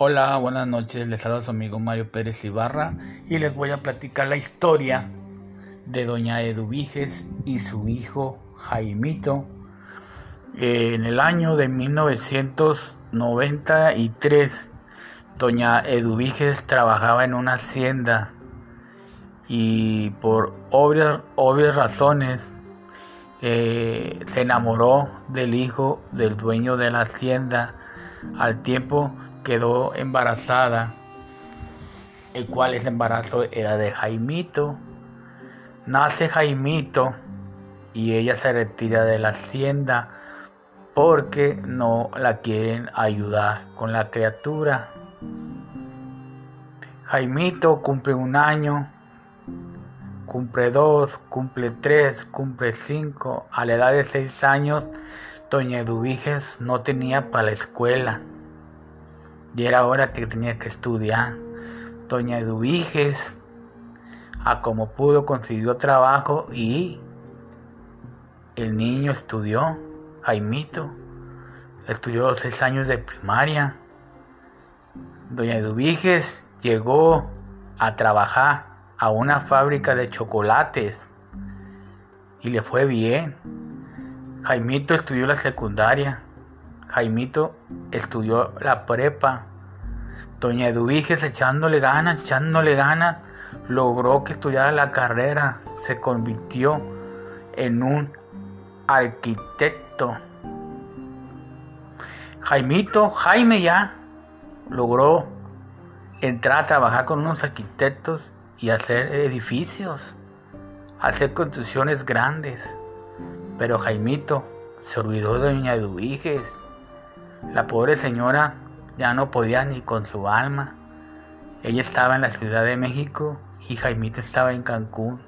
Hola, buenas noches. Les saluda su amigo Mario Pérez Ibarra y les voy a platicar la historia de doña Eduviges y su hijo Jaimito. En el año de 1993, doña Eduviges trabajaba en una hacienda y por obvias, razones eh, se enamoró del hijo del dueño de la hacienda al tiempo quedó embarazada, el cual ese embarazo era de Jaimito. Nace Jaimito y ella se retira de la hacienda porque no la quieren ayudar con la criatura. Jaimito cumple un año, cumple dos, cumple tres, cumple cinco. A la edad de seis años, Doña Eduviges no tenía para la escuela. Y era hora que tenía que estudiar. Doña Eduviges, a como pudo, consiguió trabajo y el niño estudió, Jaimito, estudió los seis años de primaria. Doña Eduviges llegó a trabajar a una fábrica de chocolates y le fue bien. Jaimito estudió la secundaria. Jaimito estudió la prepa. Doña Eduviges echándole ganas, echándole ganas, logró que estudiara la carrera. Se convirtió en un arquitecto. Jaimito, Jaime ya, logró entrar a trabajar con unos arquitectos y hacer edificios, hacer construcciones grandes. Pero Jaimito se olvidó de Doña Eduviges. La pobre señora ya no podía ni con su alma. Ella estaba en la Ciudad de México y Jaimito estaba en Cancún.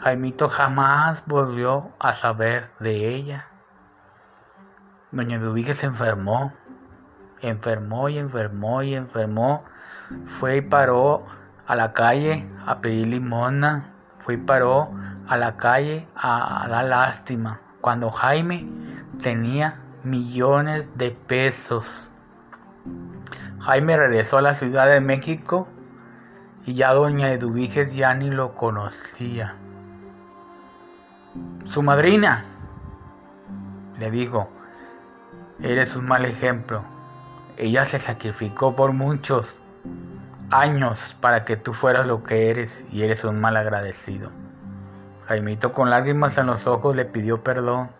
Jaimito jamás volvió a saber de ella. Doña Eduviges se enfermó, enfermó y enfermó y enfermó. Fue y paró a la calle a pedir limona. Fue y paró a la calle a dar lástima. Cuando Jaime tenía millones de pesos. Jaime regresó a la Ciudad de México y ya doña Eduviges ya ni lo conocía. Su madrina le dijo, eres un mal ejemplo. Ella se sacrificó por muchos años para que tú fueras lo que eres y eres un mal agradecido. Jaimito con lágrimas en los ojos le pidió perdón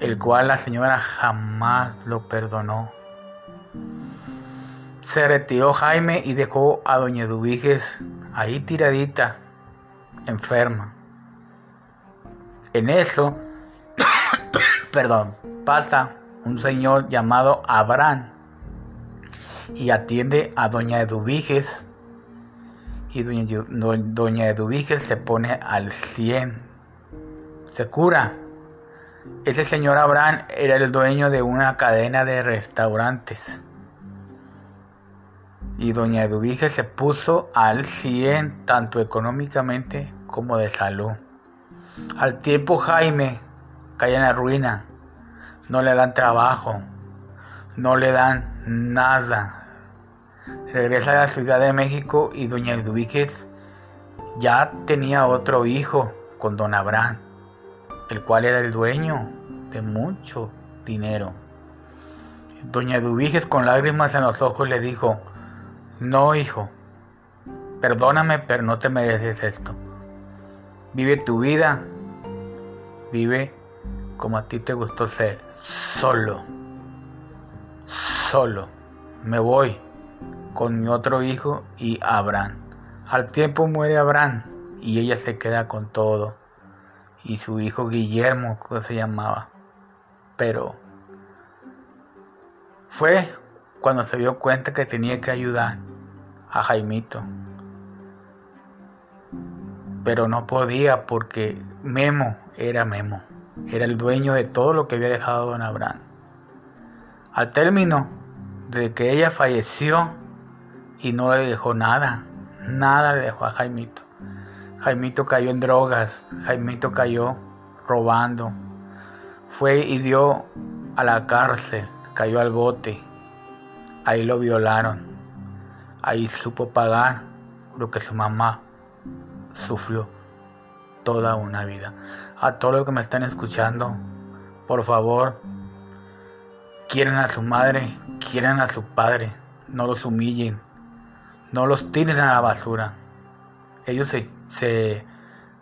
el cual la señora jamás lo perdonó. Se retiró Jaime y dejó a doña Eduviges ahí tiradita, enferma. En eso, perdón, pasa un señor llamado Abraham y atiende a doña Eduviges y doña, doña Eduviges se pone al 100. Se cura ese señor Abraham era el dueño de una cadena de restaurantes. Y doña Eduvige se puso al 100 tanto económicamente como de salud. Al tiempo Jaime cae en la ruina. No le dan trabajo. No le dan nada. Regresa a la Ciudad de México y doña Eduviges ya tenía otro hijo con don Abraham el cual era el dueño de mucho dinero. Doña Eduviges con lágrimas en los ojos le dijo, no hijo, perdóname, pero no te mereces esto. Vive tu vida, vive como a ti te gustó ser, solo, solo. Me voy con mi otro hijo y Abraham. Al tiempo muere Abraham y ella se queda con todo y su hijo Guillermo, que se llamaba. Pero fue cuando se dio cuenta que tenía que ayudar a Jaimito. Pero no podía porque Memo era Memo. Era el dueño de todo lo que había dejado don Abraham. Al término de que ella falleció y no le dejó nada, nada le dejó a Jaimito. Jaimito cayó en drogas, Jaimito cayó robando, fue y dio a la cárcel, cayó al bote. Ahí lo violaron. Ahí supo pagar lo que su mamá sufrió toda una vida. A todos los que me están escuchando, por favor, quieren a su madre, quieren a su padre, no los humillen, no los tiren a la basura. Ellos se,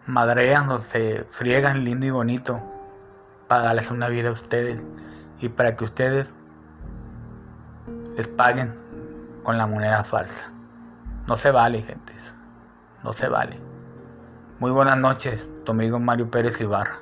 madrean o se friegan lindo y bonito para darles una vida a ustedes y para que ustedes les paguen con la moneda falsa. No se vale, gente. No se vale. Muy buenas noches, tu amigo Mario Pérez Ibarra.